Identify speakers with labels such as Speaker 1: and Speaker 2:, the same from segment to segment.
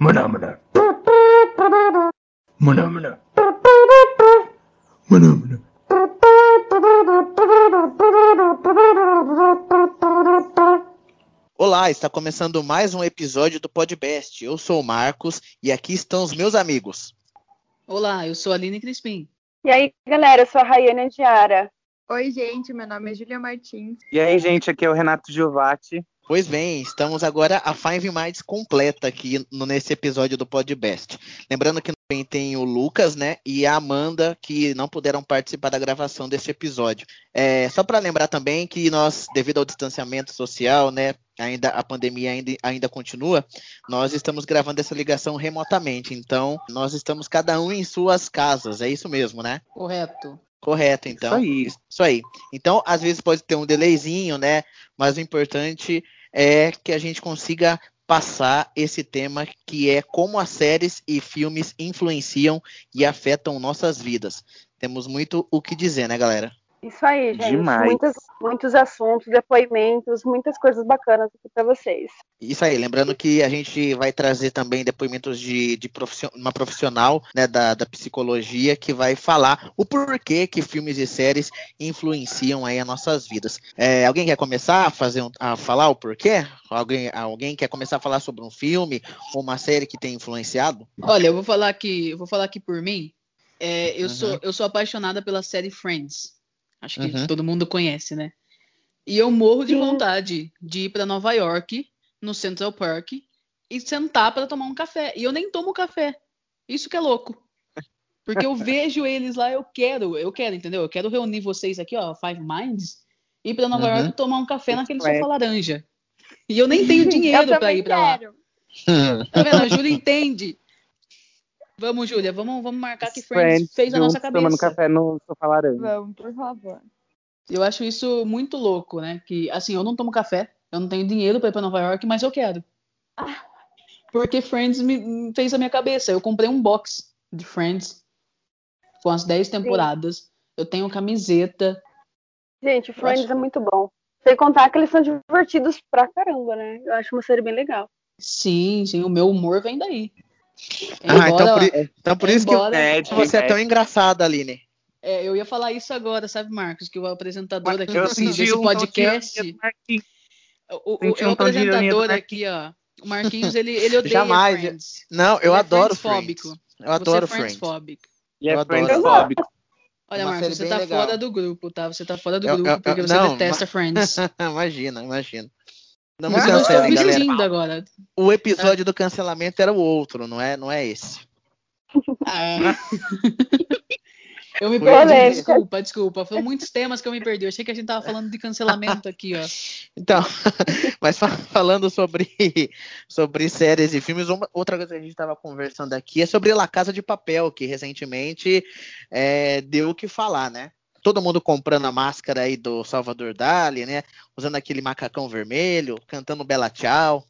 Speaker 1: Maná. Maná, maná.
Speaker 2: Olá, está começando mais um episódio do Podbest. Eu sou o Marcos e aqui estão os meus amigos.
Speaker 3: Olá, eu sou a Aline Crispim.
Speaker 4: E aí, galera, eu sou a Rayane Diara.
Speaker 5: Oi, gente, meu nome é Julia Martins.
Speaker 6: E aí, gente, aqui é o Renato Giovati.
Speaker 2: Pois bem, estamos agora a Five Minds completa aqui no, nesse episódio do Podbest. Lembrando que também tem o Lucas, né, e a Amanda, que não puderam participar da gravação desse episódio. É, só para lembrar também que nós, devido ao distanciamento social, né, ainda a pandemia ainda, ainda continua, nós estamos gravando essa ligação remotamente. Então, nós estamos cada um em suas casas, é isso mesmo, né?
Speaker 3: Correto.
Speaker 2: Correto, então.
Speaker 6: Isso aí.
Speaker 2: Isso aí. Então, às vezes pode ter um delayzinho, né? Mas o importante é que a gente consiga passar esse tema que é como as séries e filmes influenciam e afetam nossas vidas. Temos muito o que dizer, né, galera?
Speaker 4: Isso aí, gente.
Speaker 6: Demais.
Speaker 4: Muitos, muitos assuntos, depoimentos, muitas coisas bacanas aqui pra vocês.
Speaker 2: Isso aí, lembrando que a gente vai trazer também depoimentos de, de profission- uma profissional né, da, da psicologia que vai falar o porquê que filmes e séries influenciam aí as nossas vidas. É, alguém quer começar a, fazer um- a falar o porquê? Alguém, alguém quer começar a falar sobre um filme ou uma série que tem influenciado?
Speaker 3: Olha, eu vou falar aqui, eu vou falar aqui por mim. É, eu,
Speaker 2: Uhum.
Speaker 3: sou, eu sou apaixonada pela série Friends. Acho que
Speaker 2: Uhum.
Speaker 3: todo mundo conhece, né? E eu morro de
Speaker 4: Sim.
Speaker 3: vontade de ir para Nova York, no Central Park, e sentar para tomar um café. E eu nem tomo café. Isso que é louco. Porque eu vejo eles lá, eu quero, eu quero, entendeu? Eu quero reunir vocês aqui, ó, Five Minds, ir para Nova
Speaker 2: Uhum.
Speaker 3: York tomar um café naquele
Speaker 6: É.
Speaker 3: sofá laranja. E eu nem tenho dinheiro para ir para lá. Tá vendo? A Júlia entende. Vamos, Júlia, vamos, vamos marcar que Friends, fez a nossa
Speaker 6: juntos, tomando
Speaker 3: cabeça.
Speaker 6: café no sofá laranja.
Speaker 5: Vamos, por favor.
Speaker 3: Eu acho isso muito louco, né? Que, assim, eu não tomo café, eu não tenho dinheiro pra ir pra Nova York, mas eu quero. Porque Friends me fez a minha cabeça. Eu comprei um box de Friends com as 10 temporadas. Eu tenho camiseta.
Speaker 4: Gente, Friends
Speaker 3: acho-
Speaker 4: é muito bom. Sem contar que eles são divertidos pra caramba, né? Eu acho uma série bem legal.
Speaker 3: Sim, sim, o meu humor vem daí.
Speaker 2: Ah, então
Speaker 3: Embora-
Speaker 2: por, então por isso que
Speaker 3: embora-
Speaker 6: É,
Speaker 2: você é tão engraçada, Aline.
Speaker 3: é, eu ia falar isso agora, sabe, Marcos? Que o apresentador aqui
Speaker 6: Eu
Speaker 3: desse,
Speaker 6: senti
Speaker 3: desse
Speaker 6: um de
Speaker 3: podcast.
Speaker 6: do Marquinhos.
Speaker 3: O, o,
Speaker 6: um de
Speaker 3: apresentador aqui, ó. O Marquinhos, ele, ele odeia
Speaker 2: Jamais.
Speaker 3: Friends.
Speaker 2: Não, eu
Speaker 3: Ele é
Speaker 2: adoro
Speaker 3: friendsfóbico.
Speaker 2: Friends. Eu adoro
Speaker 3: Você é
Speaker 2: Friends.
Speaker 3: friendsfóbico.
Speaker 6: E é
Speaker 2: Eu adoro.
Speaker 6: friendsfóbico.
Speaker 3: Olha,
Speaker 2: Uma
Speaker 3: Marcos, você tá
Speaker 2: legal.
Speaker 3: fora do grupo, tá? Você tá fora do
Speaker 2: Eu-
Speaker 3: grupo
Speaker 2: eu-
Speaker 3: porque
Speaker 2: eu-
Speaker 3: você
Speaker 2: não,
Speaker 3: detesta Friends.
Speaker 2: imagina, imagina. Não
Speaker 3: eu estou
Speaker 2: cancelem, galera.
Speaker 3: agora.
Speaker 2: O episódio do cancelamento era o outro, não é, não é esse.
Speaker 3: Ah. Eu me perdi,
Speaker 4: polêmica.
Speaker 3: desculpa, desculpa. Foram muitos temas que eu me perdi. Eu achei que a gente tava falando de cancelamento aqui, ó.
Speaker 2: Então, mas fa- falando sobre, sobre séries e filmes, uma- outra coisa que a gente estava conversando aqui é sobre La Casa de Papel, que recentemente é, deu o que falar, né? Todo mundo comprando a máscara aí do Salvador Dali, né? Usando aquele macacão vermelho, cantando Bela Tchau.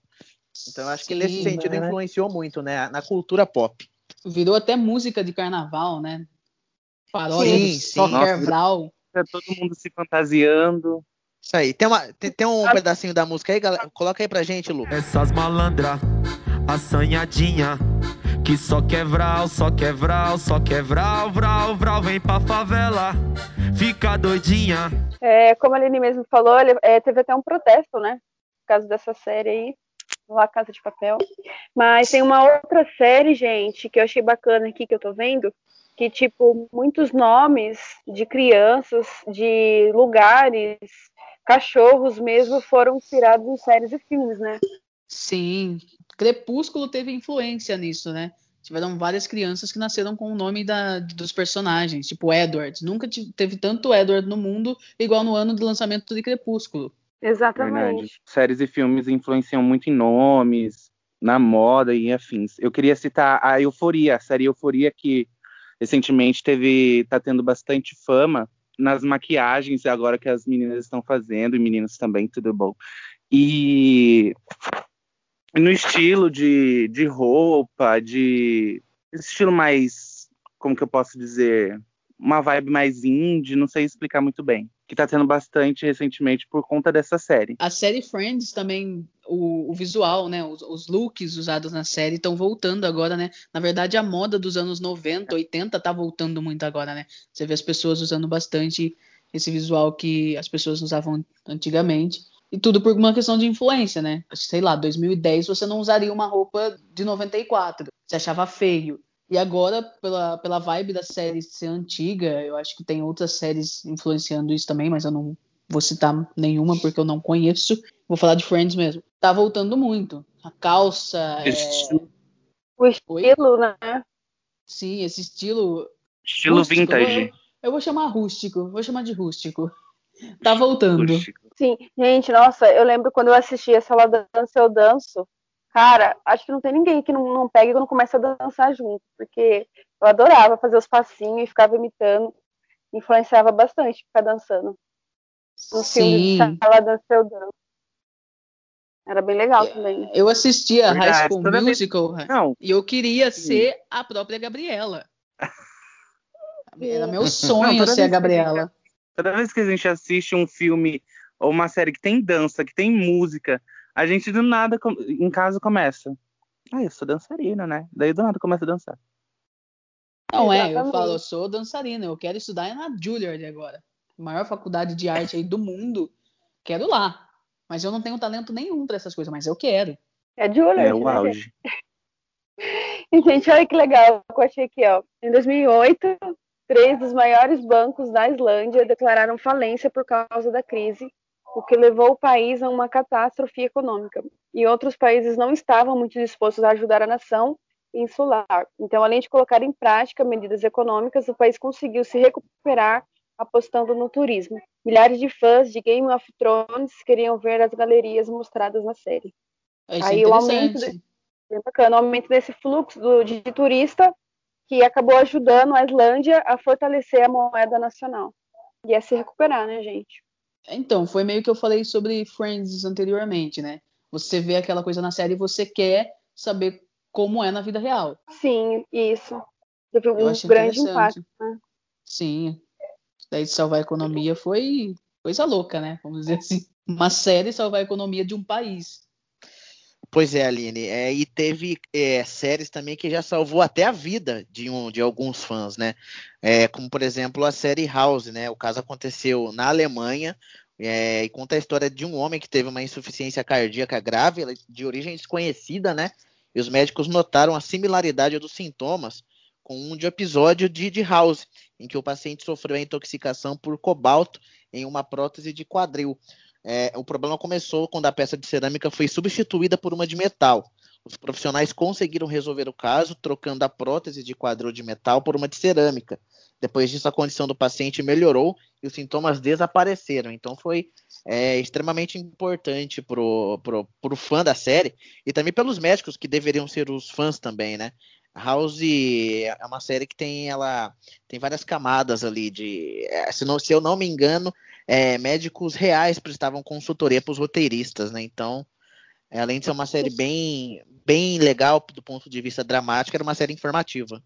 Speaker 2: Então, eu acho que
Speaker 3: Sim,
Speaker 2: nesse sentido
Speaker 6: né?
Speaker 2: influenciou muito, né? Na cultura pop.
Speaker 3: Virou até música de carnaval, né? Paródia
Speaker 2: Sim, sim.
Speaker 6: Nossa. Tá todo mundo se fantasiando.
Speaker 2: Isso aí. Tem, uma, tem, tem um pedacinho da música aí, galera? Coloca aí pra gente, Lu.
Speaker 7: Essas malandra, assanhadinha, que só quer vral, só quer vral, só quer vral, vral, vral, vem pra favela, fica doidinha.
Speaker 4: É, como a Aline mesmo falou, ele- é, teve até um protesto, né? Por causa dessa série aí, lá Casa de Papel. Mas tem uma outra série, gente, que eu achei bacana aqui, que eu tô vendo, que, tipo, muitos nomes de crianças, de lugares, cachorros mesmo, foram inspirados em séries e filmes, né?
Speaker 3: Sim. Crepúsculo teve influência nisso, né? Tiveram várias crianças que nasceram com o nome da, dos personagens, tipo Edward. Nunca te- teve tanto Edward no mundo igual no ano do lançamento de Crepúsculo.
Speaker 4: Exatamente.
Speaker 6: Verdade. Séries e filmes influenciam muito em nomes, na moda e afins. Eu queria citar a Euforia, a série Euforia que recentemente teve tá tendo bastante fama nas maquiagens agora que as meninas estão fazendo e meninos também, tudo bom. E no estilo de, de roupa, de estilo mais, como que eu posso dizer, uma vibe mais indie, não sei explicar muito bem. Que tá tendo bastante recentemente por conta dessa série.
Speaker 3: A série Friends também, o, o visual, né? Os, os, looks usados na série estão voltando agora, né? Na verdade, a moda dos anos 90, 80 tá voltando muito agora, né? Você vê as pessoas usando bastante esse visual que as pessoas usavam antigamente. E tudo por uma questão de influência, né? Sei lá, 2010 você não usaria uma roupa de 94. Você achava feio. E agora, pela, pela vibe da série ser antiga, eu acho que tem outras séries influenciando isso também, mas eu não vou citar nenhuma porque eu não conheço. Vou falar de Friends mesmo. Tá voltando muito. A calça. É...
Speaker 4: O estilo, Oi? né?
Speaker 3: Sim, esse estilo.
Speaker 6: Estilo rústico. vintage.
Speaker 3: Eu, eu, vou chamar rústico. Vou chamar de rústico. Tá voltando.
Speaker 4: Sim, gente, nossa, eu lembro quando eu assisti essa Ela Dança Eu Danço. Cara, acho que não tem ninguém que não, não pegue quando começa a dançar junto, porque eu adorava fazer os passinhos e ficava imitando. Influenciava bastante ficar dançando. No Sim. filme de Ela Dança Eu Danço. Era bem legal é, também.
Speaker 3: Eu assistia Verdade, High School Musical não. e eu queria Sim. ser a própria Gabriela. Era meu sonho não, ser a Gabriela.
Speaker 6: Toda vez que a gente assiste um filme ou uma série que tem dança, que tem música, a gente do nada em casa começa. Ah, eu sou dançarina, né? Daí do nada começa a dançar.
Speaker 3: Não é, eu falo, eu sou dançarina, eu quero estudar na Juilliard agora. Maior faculdade de arte aí do mundo. Quero lá. Mas eu não tenho talento nenhum para essas coisas, mas eu quero.
Speaker 4: É Juilliard.
Speaker 6: É o né? auge.
Speaker 4: E, gente, olha que legal. Eu achei aqui, ó. Em 2008, três dos maiores bancos da Islândia declararam falência por causa da crise o que levou o país a uma catástrofe econômica. E outros países não estavam muito dispostos a ajudar a nação insular. Então, além de colocar em prática medidas econômicas, o país conseguiu se recuperar apostando no turismo. Milhares de fãs de Game of Thrones queriam ver as galerias mostradas na série.
Speaker 3: Isso Aí é o aumento, de,
Speaker 4: bacana, o aumento desse fluxo do, de turista que acabou ajudando a Islândia a fortalecer a moeda nacional e a se recuperar, né, gente?
Speaker 3: Então, foi meio que eu falei sobre Friends anteriormente, né? Você vê aquela coisa na série e você quer saber como é na vida real.
Speaker 4: Sim, isso. Teve um grande impacto, né?
Speaker 3: Sim. Daí salvar a economia foi coisa louca, né? Vamos dizer assim. Uma série salvar a economia de um país.
Speaker 2: Pois é, Aline. É, e teve é, séries também que já salvou até a vida de, um, de alguns fãs, né? É, como, por exemplo, a série House, né? O caso aconteceu na Alemanha é, e conta a história de um homem que teve uma insuficiência cardíaca grave, de origem desconhecida, né? E os médicos notaram a similaridade dos sintomas com um de episódio de, de House, em que o paciente sofreu a intoxicação por cobalto em uma prótese de quadril. É, o problema começou quando a peça de cerâmica foi substituída por uma de metal. Os profissionais conseguiram resolver o caso trocando a prótese de quadril de metal por uma de cerâmica. Depois disso, a condição do paciente melhorou e os sintomas desapareceram. Então, foi é, extremamente importante para o fã da série e também pelos médicos que deveriam ser os fãs também, né? House é uma série que tem ela tem várias camadas ali de é, se, não, se eu não me engano é, médicos reais prestavam consultoria para os roteiristas, né? Então, é, além de ser uma série bem, bem legal do ponto de vista dramático, era uma série informativa.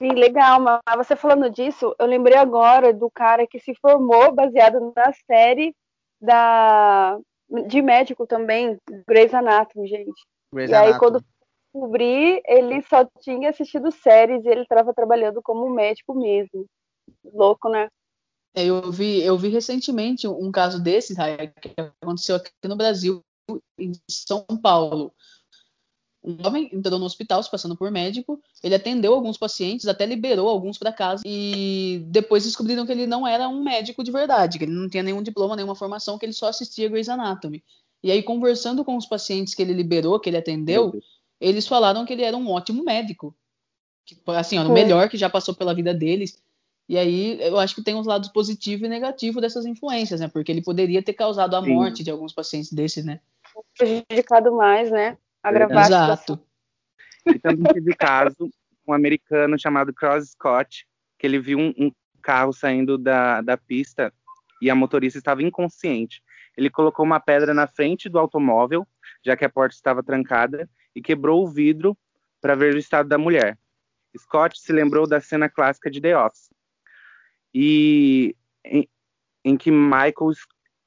Speaker 4: Sim, legal. Mas você falando disso, eu lembrei agora do cara que se formou baseado na série da de médico também, Grey's Anatomy, gente. Grey's e Anatomy. aí quando descobri, ele só tinha assistido séries e ele estava trabalhando como médico mesmo. Louco, né?
Speaker 3: É, eu vi, eu vi recentemente um caso desse, que aconteceu aqui no Brasil, em São Paulo. Um homem entrou no hospital se passando por médico, ele atendeu alguns pacientes, até liberou alguns para casa, e depois descobriram que ele não era um médico de verdade, que ele não tinha nenhum diploma, nenhuma formação, que ele só assistia Grey's Anatomy. E aí, conversando com os pacientes que ele liberou, que ele atendeu, eles falaram que ele era um ótimo médico. Que, assim, ó, o melhor que já passou pela vida deles. E aí eu acho que tem uns lados positivo e negativo dessas influências, né? Porque ele poderia ter causado a Sim. morte de alguns pacientes desses, né?
Speaker 4: Prejudicado mais, né? Agravar
Speaker 3: Exato.
Speaker 6: E também teve caso um americano chamado Cross Scott, que ele viu um, um carro saindo da, da pista e a motorista estava inconsciente. Ele colocou uma pedra na frente do automóvel, já que a porta estava trancada, e quebrou o vidro para ver o estado da mulher. Scott se lembrou da cena clássica de The Office, e em, em que Michael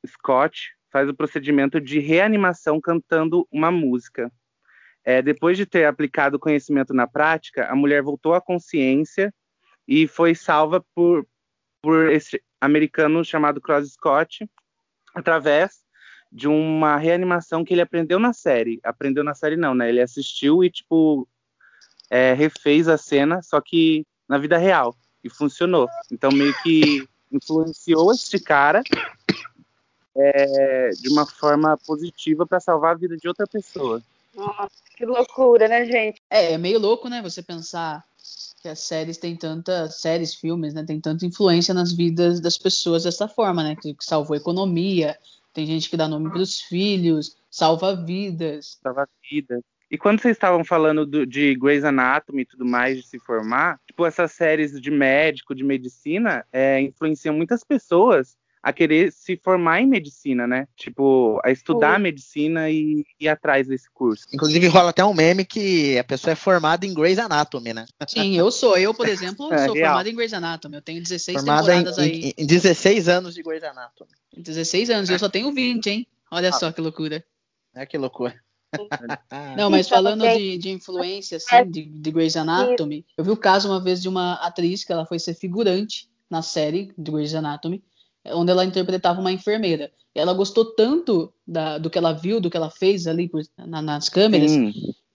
Speaker 6: Scott faz o procedimento de reanimação cantando uma música. É, depois de ter aplicado o conhecimento na prática, a mulher voltou à consciência e foi salva por, por esse americano chamado Cross Scott, através de uma reanimação que ele aprendeu na série. Aprendeu na série não, né? Ele assistiu e, tipo, é, refez a cena, só que na vida real. E funcionou. Então, meio que influenciou este cara é, de uma forma positiva para salvar a vida de outra pessoa.
Speaker 4: Nossa, que loucura, né, gente?
Speaker 3: É, é meio louco, né? Você pensar que as séries têm tanta séries, filmes, né? Tem tanta influência nas vidas das pessoas dessa forma, né? Que salvou a economia, tem gente que dá nome para os filhos, salva vidas.
Speaker 6: Salva vidas. E quando vocês estavam falando do, de Grey's Anatomy e tudo mais, de se formar, tipo, essas séries de médico, de medicina, é, influenciam muitas pessoas a querer se formar em medicina, né? Tipo, a estudar medicina e ir atrás desse curso.
Speaker 2: Inclusive rola até um meme que a pessoa é formada em Grey's Anatomy, né?
Speaker 3: Sim, eu sou. Eu, por exemplo,
Speaker 6: É,
Speaker 3: sou
Speaker 6: real.
Speaker 3: formada em Grey's Anatomy. Eu tenho 16
Speaker 2: formada em,
Speaker 3: temporadas aí.
Speaker 2: em, em 16 anos de Grey's Anatomy.
Speaker 3: 16 anos, eu só tenho 20, hein? Olha só que loucura.
Speaker 2: É que loucura.
Speaker 3: Não, mas falando de, de influência, assim, de, de Grey's Anatomy, eu vi o caso uma vez de uma atriz que ela foi ser figurante na série de Grey's Anatomy, onde ela interpretava uma enfermeira. Ela gostou tanto da- do que ela viu, do que ela fez ali por- na- nas câmeras,
Speaker 6: Sim,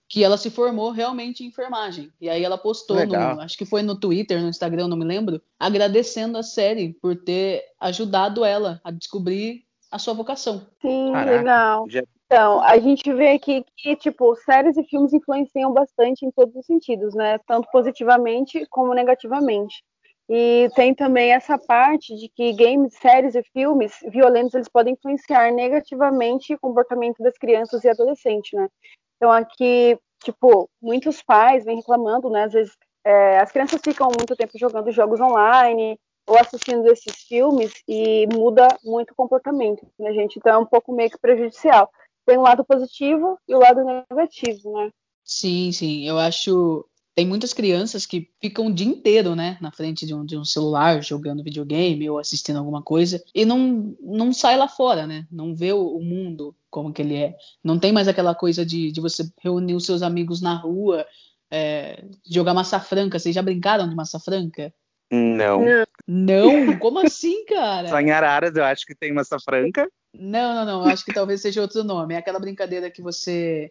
Speaker 3: que ela se formou realmente em enfermagem. E aí ela postou, no, acho que foi no Twitter, no Instagram, não me lembro, agradecendo a série por ter ajudado ela a descobrir a sua vocação.
Speaker 4: Sim,
Speaker 2: Caraca.
Speaker 4: legal.
Speaker 6: já-
Speaker 4: Então, a gente vê aqui que, tipo, séries e filmes influenciam bastante em todos os sentidos, né? Tanto positivamente como negativamente. E tem também essa parte de que games, séries e filmes violentos, eles podem influenciar negativamente o comportamento das crianças e adolescentes, né? Então, aqui, tipo, muitos pais vêm reclamando, né? Às vezes, é, as crianças ficam muito tempo jogando jogos online ou assistindo esses filmes e muda muito o comportamento, né, gente? Então, é um pouco meio que prejudicial tem o lado positivo e o lado negativo, né?
Speaker 3: Sim, sim, eu acho. Tem muitas crianças que ficam o dia inteiro, né, na frente de um, de um celular, jogando videogame ou assistindo alguma coisa, e não, não sai lá fora, né? Não vê o, o mundo como que ele é. Não tem mais aquela coisa de, de você reunir os seus amigos na rua, é, jogar massa franca. Vocês já brincaram de massa franca?
Speaker 6: Não.
Speaker 4: Não.
Speaker 3: Como assim, cara?
Speaker 6: Só em Araras eu acho que tem massa franca.
Speaker 3: Não, não, não. Eu acho que talvez seja outro nome. É aquela brincadeira que você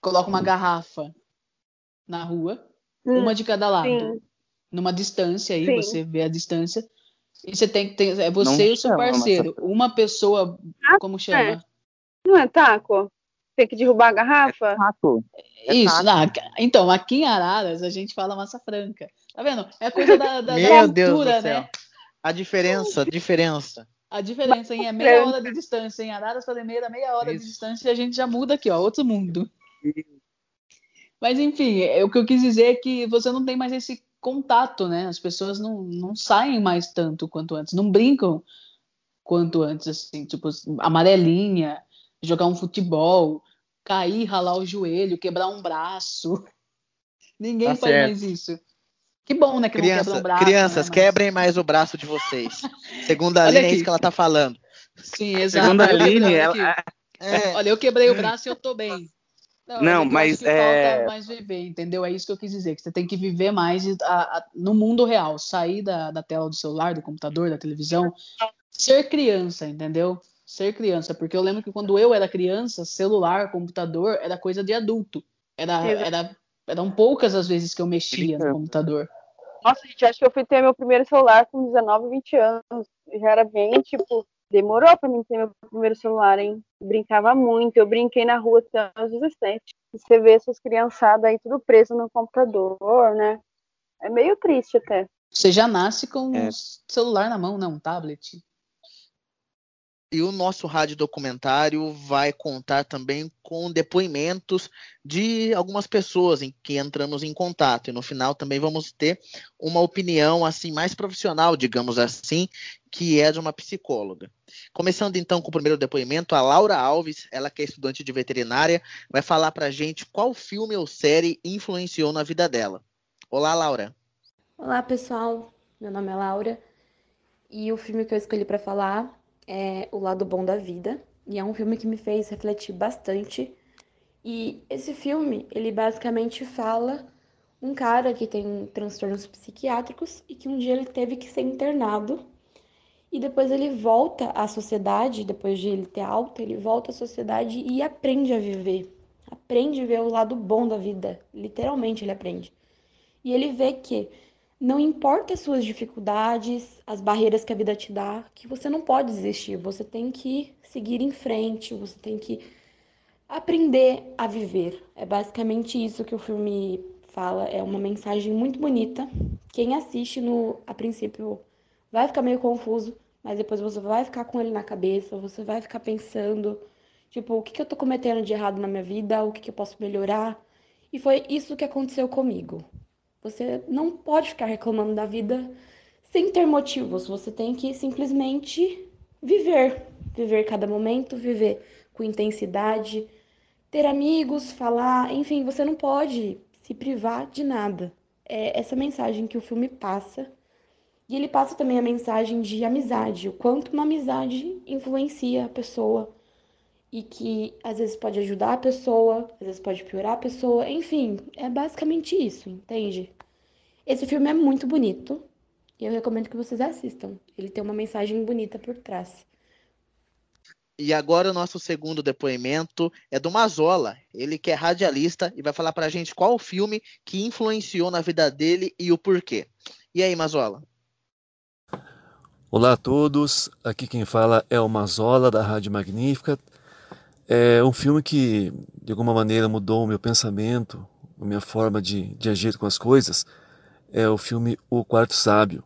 Speaker 3: coloca uma garrafa na rua,
Speaker 4: Hum,
Speaker 3: uma de cada lado,
Speaker 4: sim.
Speaker 3: numa distância aí,
Speaker 4: Sim.
Speaker 3: você vê a distância. E você tem que ter, é você
Speaker 6: Não
Speaker 3: e o seu
Speaker 6: chama
Speaker 3: parceiro. Uma pessoa,
Speaker 4: Ah,
Speaker 3: como chama?
Speaker 4: Não é taco? Tem que derrubar a garrafa?
Speaker 6: Taco. É
Speaker 3: Isso,
Speaker 6: taco.
Speaker 3: não, então, aqui em Araras a gente fala massa franca. Tá vendo? É coisa da, da, da
Speaker 2: Meu Deus do
Speaker 3: cultura,
Speaker 2: céu.
Speaker 3: né?
Speaker 2: A diferença, a diferença.
Speaker 3: A diferença hein, é meia hora de distância. Em Araras para Limeira, meia hora de
Speaker 2: Isso.
Speaker 3: distância e a gente já muda aqui, ó, outro mundo. Mas enfim, é, o que eu quis dizer é que você não tem mais esse contato, né? As pessoas não, não saem mais tanto quanto antes, não brincam quanto antes, assim, tipo, amarelinha, jogar um futebol, cair, ralar o joelho, quebrar um braço. Ninguém
Speaker 2: Tá
Speaker 3: faz
Speaker 2: certo.
Speaker 3: mais isso. Que bom, né? Que não
Speaker 2: Criança,
Speaker 3: quebra um braço.
Speaker 2: crianças,
Speaker 3: né, mas-
Speaker 2: quebrem mais o braço de vocês. Segundo a Aline, é isso que ela tá falando.
Speaker 3: Sim, exato.
Speaker 6: Segundo a
Speaker 3: Eu
Speaker 6: Aline, ela.
Speaker 2: É,
Speaker 3: Olha, eu quebrei o braço e eu tô bem.
Speaker 6: Não,
Speaker 3: acho
Speaker 6: mas,
Speaker 3: que
Speaker 6: é-
Speaker 3: falta mais viver, entendeu? É isso que eu quis dizer, que você tem que viver mais a- a- no mundo real, sair da, da tela do celular, do computador, da televisão, ser criança, entendeu? Ser criança, porque eu lembro que quando eu era criança, celular, computador, era coisa de adulto. Era, era, eram poucas as vezes que eu mexia no computador.
Speaker 4: Nossa, gente, acho que eu fui ter meu primeiro celular com 19, 20 anos. Já era bem, tipo, demorou pra mim ter meu primeiro celular, hein? Brincava muito. Eu brinquei na rua até os 17. E você vê essas criançadas aí tudo preso no computador, né? É meio triste até.
Speaker 3: Você já nasce com
Speaker 6: É.
Speaker 3: um celular na mão, não, um tablet.
Speaker 2: E o nosso rádio documentário vai contar também com depoimentos de algumas pessoas em que entramos em contato. E no final também vamos ter uma opinião assim mais profissional, digamos assim, que é de uma psicóloga. Começando então com o primeiro depoimento, a Laura Alves, ela que é estudante de veterinária, vai falar pra gente qual filme ou série influenciou na vida dela. Olá, Laura.
Speaker 1: Olá, pessoal. Meu nome é Laura e o filme que eu escolhi para falar é O Lado Bom da Vida, e é um filme que me fez refletir bastante. E esse filme, ele basicamente fala um cara que tem transtornos psiquiátricos e que um dia ele teve que ser internado e depois ele volta à sociedade, depois de ele ter alta, ele volta à sociedade e aprende a viver. Aprende a ver o lado bom da vida. Literalmente ele aprende. E ele vê que não importa as suas dificuldades, as barreiras que a vida te dá, que você não pode desistir. Você tem que seguir em frente, você tem que aprender a viver. É basicamente isso que o filme fala. É uma mensagem muito bonita. Quem assiste no a princípio vai ficar meio confuso, mas depois você vai ficar com ele na cabeça, você vai ficar pensando, tipo, o que, que eu tô cometendo de errado na minha vida, o que, que eu posso melhorar. E foi isso que aconteceu comigo. Você não pode ficar reclamando da vida sem ter motivos, você tem que simplesmente viver, viver cada momento, viver com intensidade, ter amigos, falar, enfim, você não pode se privar de nada. É essa mensagem que o filme passa. E ele passa também a mensagem de amizade, o quanto uma amizade influencia a pessoa e que às vezes pode ajudar a pessoa, às vezes pode piorar a pessoa, enfim, é basicamente isso, entende? Esse filme é muito bonito e eu recomendo que vocês assistam. Ele tem uma mensagem bonita por trás.
Speaker 2: E agora o nosso segundo depoimento é do Mazola. Ele que é radialista e vai falar pra gente qual o filme que influenciou na vida dele e o porquê. E aí, Mazola?
Speaker 8: Olá a todos, aqui quem fala é o Mazola da Rádio Magnífica. É um filme que de alguma maneira mudou o meu pensamento, a minha forma de, de agir com as coisas. É o filme O Quarto Sábio.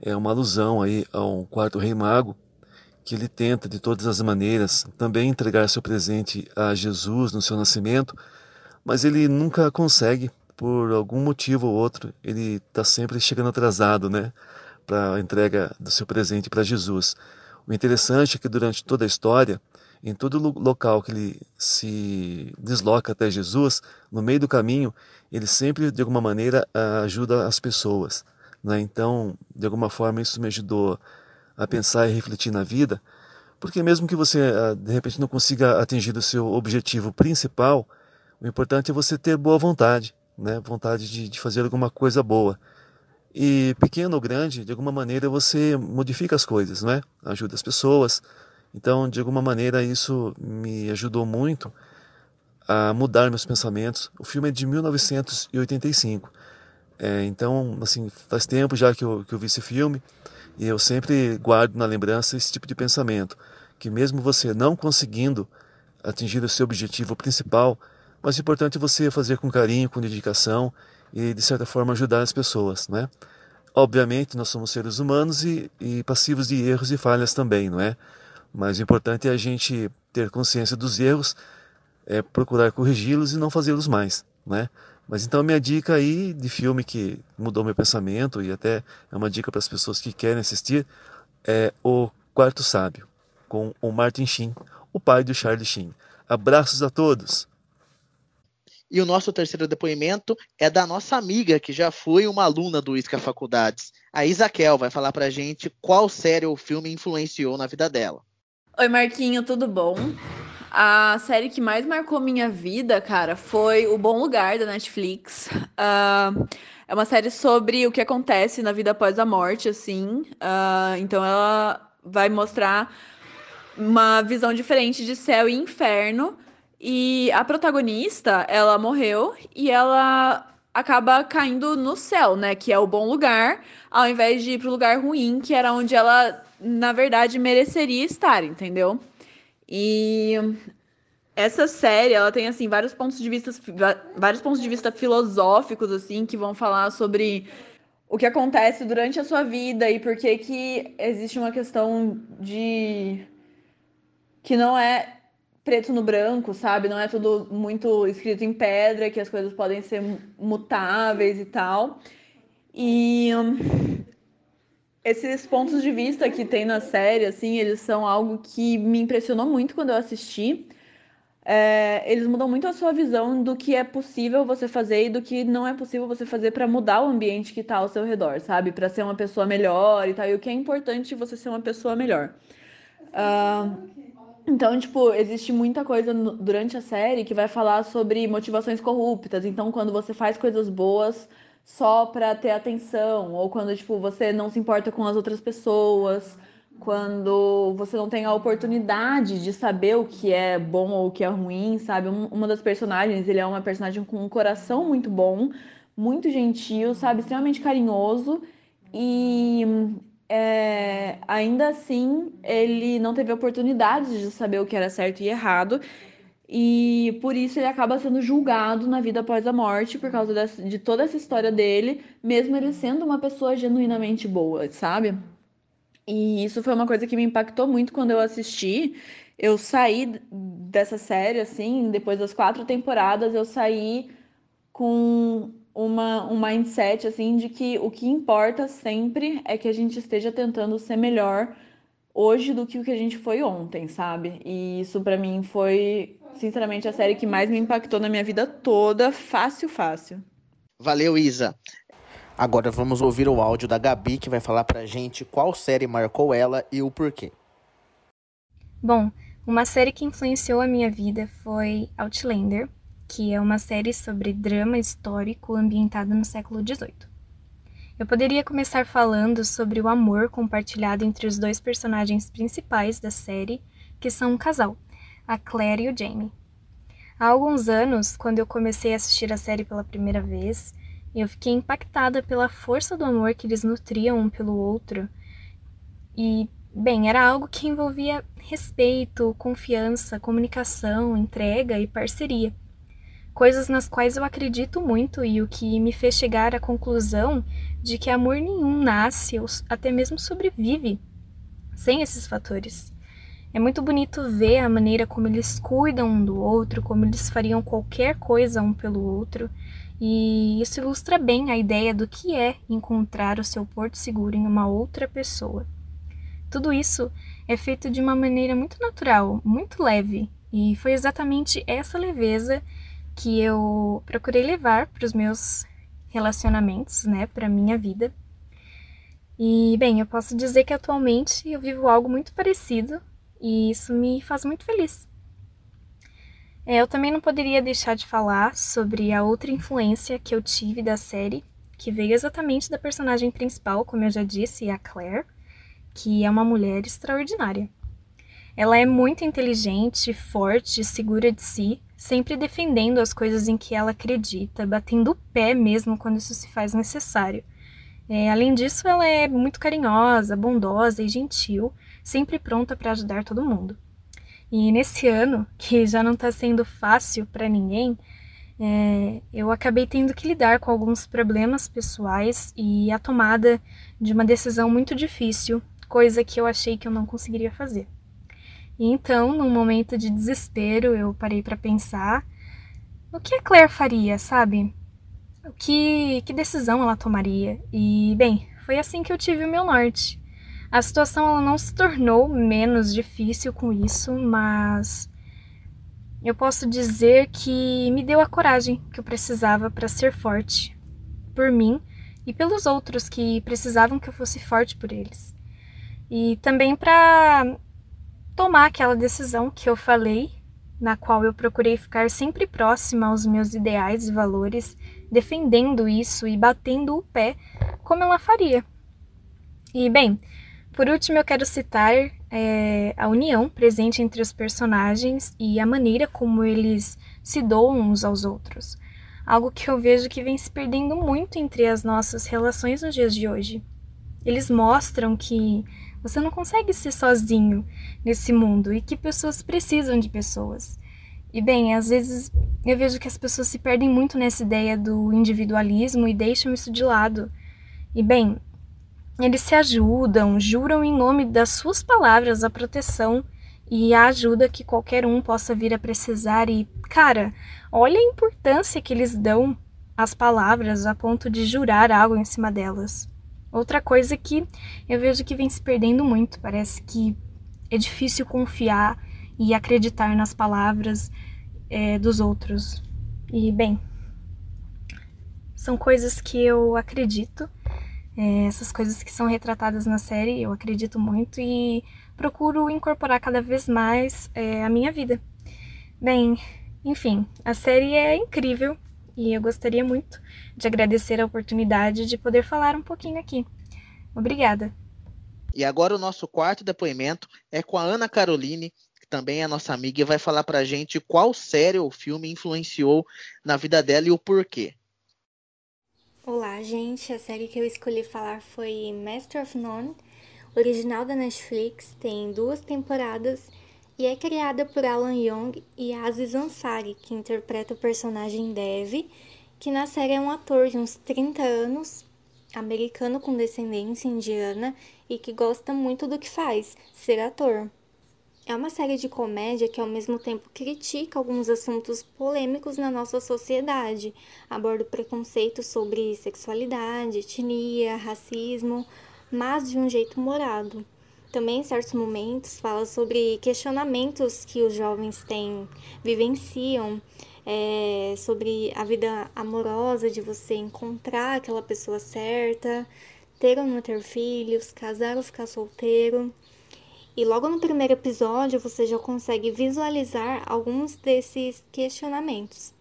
Speaker 8: É uma alusão aí a um quarto rei mago que ele tenta de todas as maneiras também entregar seu presente a Jesus no seu nascimento, mas ele nunca consegue por algum motivo ou outro. Ele está sempre chegando atrasado, né? para a entrega do seu presente para Jesus. O interessante é que durante toda a história, em todo local que ele se desloca até Jesus, no meio do caminho, ele sempre, de alguma maneira, ajuda as pessoas. Né? Então, de alguma forma, isso me ajudou a pensar e refletir na vida, porque mesmo que você, ah, de repente, não consiga atingir o seu objetivo principal, o importante é você ter boa vontade, né? vontade de, de fazer alguma coisa boa. E pequeno ou grande, de alguma maneira você modifica as coisas, não é? Ajuda as pessoas. Então, de alguma maneira, isso me ajudou muito a mudar meus pensamentos. O filme é de 1985. É, então, assim, faz tempo já que eu, que eu vi esse filme e eu sempre guardo na lembrança esse tipo de pensamento, que mesmo você não conseguindo atingir o seu objetivo principal, mas o importante é você fazer com carinho, com dedicação e, de certa forma, ajudar as pessoas, não é? Obviamente, nós somos seres humanos e, e passivos de erros e falhas também, não é? Mas o importante é a gente ter consciência dos erros, é procurar corrigi-los e não fazê-los mais, né? Mas então minha dica aí de filme que mudou meu pensamento e até é uma dica para as pessoas que querem assistir é O Quarto Sábio, com o Martin Sheen, o pai do Charlie Sheen. Abraços a todos!
Speaker 2: E o nosso terceiro depoimento é da nossa amiga, que já foi uma aluna do Isca Faculdades. A Isaquel vai falar pra gente qual série ou filme influenciou na vida dela.
Speaker 9: Oi, Marquinho, tudo bom? A série que mais marcou minha vida, cara, foi O Bom Lugar, da Netflix. Uh, é uma série sobre o que acontece na vida após a morte, assim. Uh, então ela vai mostrar uma visão diferente de céu e inferno e a protagonista, ela morreu e ela acaba caindo no céu, né? Que é o bom lugar, ao invés de ir pro lugar ruim, que era onde ela, na verdade, mereceria estar, entendeu? E essa série, ela tem assim vários pontos de vista vários pontos de vista filosóficos assim que vão falar sobre o que acontece durante a sua vida e por que que existe uma questão de que não é preto no branco, sabe? Não é tudo muito escrito em pedra, que as coisas podem ser mutáveis e tal. E hum, esses pontos de vista que tem na série, assim, eles são algo que me impressionou muito quando eu assisti. é, eles mudam muito a sua visão do que é possível você fazer e do que não é possível você fazer para mudar o ambiente que tá ao seu redor, sabe? Para ser uma pessoa melhor e tal. E o que é importante você ser uma pessoa melhor. Uh, então, tipo, existe muita coisa no, durante a série que vai falar sobre motivações corruptas. Então, quando você faz coisas boas só para ter atenção, ou quando, tipo, você não se importa com as outras pessoas quando você não tem a oportunidade de saber o que é bom ou o que é ruim, sabe? Uma das personagens, ele é uma personagem com um coração muito bom, muito gentil, sabe? Extremamente carinhoso e é, ainda assim ele não teve oportunidade de saber o que era certo e errado. E por isso ele acaba sendo julgado na vida após a morte, por causa dessa, de toda essa história dele, mesmo ele sendo uma pessoa genuinamente boa, sabe? E isso foi uma coisa que me impactou muito quando eu assisti. Eu saí dessa série, assim, depois das quatro temporadas, eu saí com uma, um mindset, assim, de que o que importa sempre é que a gente esteja tentando ser melhor hoje do que o que a gente foi ontem, sabe? E isso para mim foi, sinceramente, a série que mais me impactou na minha vida toda, fácil, fácil.
Speaker 2: Valeu, Isa. Agora vamos ouvir o áudio da Gabi, que vai falar pra gente qual série marcou ela e o porquê.
Speaker 10: Bom, uma série que influenciou a minha vida foi Outlander, que é uma série sobre drama histórico ambientada no século XVIII. Eu poderia começar falando sobre o amor compartilhado entre os dois personagens principais da série, que são um casal, a Claire e o Jamie. Há alguns anos, quando eu comecei a assistir a série pela primeira vez, eu fiquei impactada pela força do amor que eles nutriam um pelo outro. E, bem, era algo que envolvia respeito, confiança, comunicação, entrega e parceria. Coisas nas quais eu acredito muito e o que me fez chegar à conclusão de que amor nenhum nasce ou até mesmo sobrevive sem esses fatores. É muito bonito ver a maneira como eles cuidam um do outro, como eles fariam qualquer coisa um pelo outro, e isso ilustra bem a ideia do que é encontrar o seu porto seguro em uma outra pessoa. Tudo isso é feito de uma maneira muito natural, muito leve, e foi exatamente essa leveza que eu procurei levar para os meus relacionamentos, né, para minha vida. E bem, eu posso dizer que atualmente eu vivo algo muito parecido e isso me faz muito feliz. É, eu também não poderia deixar de falar sobre a outra influência que eu tive da série, que veio exatamente da personagem principal, como eu já disse, a Claire, que é uma mulher extraordinária. Ela é muito inteligente, forte, segura de si, sempre defendendo as coisas em que ela acredita, batendo o pé mesmo quando isso se faz necessário. É, além disso, ela é muito carinhosa, bondosa e gentil, sempre pronta para ajudar todo mundo. E nesse ano, que já não está sendo fácil para ninguém, é, eu acabei tendo que lidar com alguns problemas pessoais e a tomada de uma decisão muito difícil, coisa que eu achei que eu não conseguiria fazer. E então, num momento de desespero, eu parei para pensar o que a Claire faria, sabe? O que, que decisão ela tomaria? E, bem, foi assim que eu tive o meu norte. A situação não se tornou menos difícil com isso, mas eu posso dizer que me deu a coragem que eu precisava para ser forte por mim e pelos outros que precisavam que eu fosse forte por eles. E também para tomar aquela decisão que eu falei, na qual eu procurei ficar sempre próxima aos meus ideais e valores, defendendo isso e batendo o pé como ela faria. E bem, por último, eu quero citar é, a união presente entre os personagens e a maneira como eles se doam uns aos outros. Algo que eu vejo que vem se perdendo muito entre as nossas relações nos dias de hoje. Eles mostram que você não consegue ser sozinho nesse mundo e que pessoas precisam de pessoas. E bem, às vezes eu vejo que as pessoas se perdem muito nessa ideia do individualismo e deixam isso de lado. E bem, eles se ajudam, juram em nome das suas palavras a proteção e a ajuda que qualquer um possa vir a precisar. E, cara, olha a importância que eles dão às palavras a ponto de jurar algo em cima delas. Outra coisa que eu vejo que vem se perdendo muito, parece que é difícil confiar e acreditar nas palavras é, dos outros. E, bem, são coisas que eu acredito, é, essas coisas que são retratadas na série, eu acredito muito e procuro incorporar cada vez mais é, a minha vida. Bem, enfim, a série é incrível e eu gostaria muito de agradecer a oportunidade de poder falar um pouquinho aqui. Obrigada.
Speaker 2: E agora o nosso quarto depoimento é com a Ana Caroline, que também é nossa amiga, e vai falar pra gente qual série ou filme influenciou na vida dela e o porquê.
Speaker 11: Olá, gente. A série que eu escolhi falar foi Master of None, original da Netflix, tem duas temporadas e é criada por Alan Young e Aziz Ansari, que interpreta o personagem Dev, que na série é um ator de uns 30 anos, americano com descendência indiana e que gosta muito do que faz, ser ator. É uma série de comédia que ao mesmo tempo critica alguns assuntos polêmicos na nossa sociedade, aborda o preconceito sobre sexualidade, etnia, racismo, mas de um jeito morado. Também, em certos momentos, fala sobre questionamentos que os jovens têm, vivenciam, é, sobre a vida amorosa, de você encontrar aquela pessoa certa, ter ou não ter filhos, casar ou ficar solteiro. E logo no primeiro episódio você já consegue visualizar alguns desses questionamentos.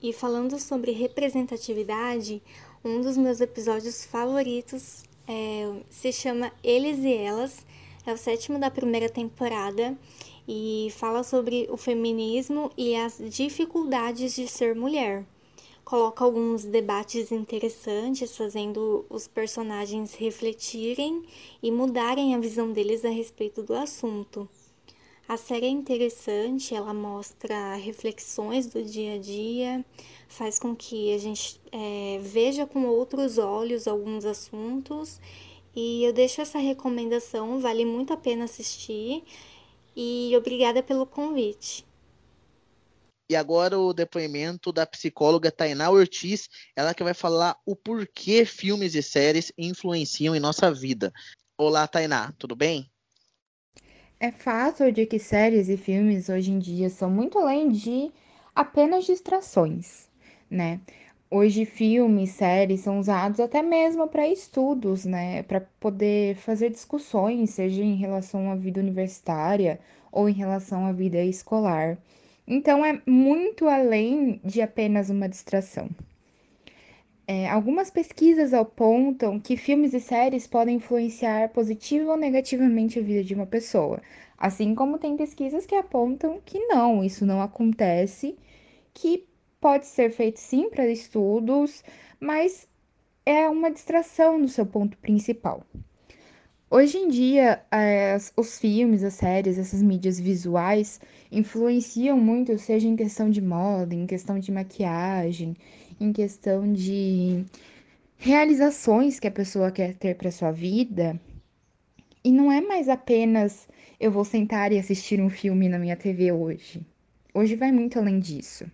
Speaker 11: E falando sobre representatividade, um dos meus episódios favoritos é, se chama Eles e Elas, é o sétimo da primeira temporada e fala sobre o feminismo e as dificuldades de ser mulher coloca alguns debates interessantes, fazendo os personagens refletirem e mudarem a visão deles a respeito do assunto. A série é interessante, ela mostra reflexões do dia a dia, faz com que a gente é, veja com outros olhos alguns assuntos e eu deixo essa recomendação, vale muito a pena assistir e obrigada pelo convite.
Speaker 2: E agora o depoimento da psicóloga Tainá Ortiz, ela que vai falar o porquê filmes e séries influenciam em nossa vida. Olá, Tainá, tudo bem?
Speaker 12: É fato de que séries e filmes hoje em dia são muito além de apenas distrações, né? Hoje filmes, séries são usados até mesmo para estudos, né, para poder fazer discussões, seja em relação à vida universitária ou em relação à vida escolar. Então, é muito além de apenas uma distração. É, algumas pesquisas apontam que filmes e séries podem influenciar positiva ou negativamente a vida de uma pessoa, assim como tem pesquisas que apontam que não, isso não acontece, que pode ser feito sim para estudos, mas é uma distração do seu ponto principal. Hoje em dia, as, os filmes, as séries, essas mídias visuais influenciam muito, seja em questão de moda, em questão de maquiagem, em questão de realizações que a pessoa quer ter para sua vida. E não é mais apenas eu vou sentar e assistir um filme na minha TV hoje. Hoje vai muito além disso.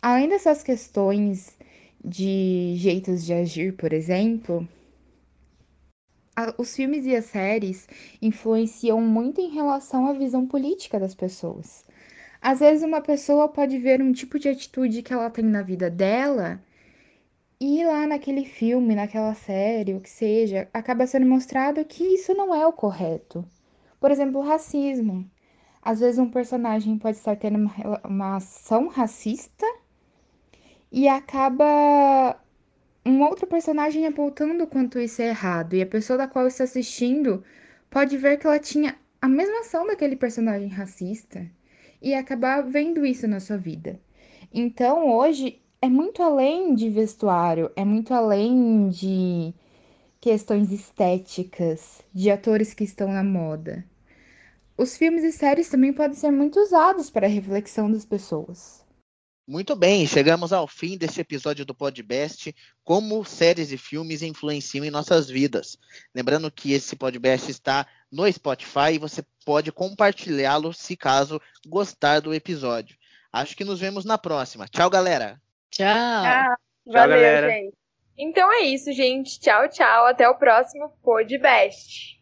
Speaker 12: Além dessas questões de jeitos de agir, por exemplo, os filmes e as séries influenciam muito em relação à visão política das pessoas. Às vezes, uma pessoa pode ver um tipo de atitude que ela tem na vida dela e lá naquele filme, naquela série, o que seja, acaba sendo mostrado que isso não é o correto. Por exemplo, o racismo. Às vezes, um personagem pode estar tendo uma, uma ação racista e acaba um outro personagem apontando quanto isso é errado, e a pessoa da qual está assistindo pode ver que ela tinha a mesma ação daquele personagem racista e acabar vendo isso na sua vida. Então, hoje é muito além de vestuário, é muito além de questões estéticas, de atores que estão na moda. Os filmes e séries também podem ser muito usados para a reflexão das pessoas.
Speaker 2: Muito bem, chegamos ao fim desse episódio do Podbest, como séries e filmes influenciam em nossas vidas. Lembrando que esse Podbest está no Spotify e você pode compartilhá-lo se caso gostar do episódio. Acho que nos vemos na próxima. Tchau, galera.
Speaker 3: Tchau.
Speaker 4: Tchau, Valeu, galera. gente.
Speaker 5: Então é isso, gente. Tchau, tchau. Até o próximo Podbest.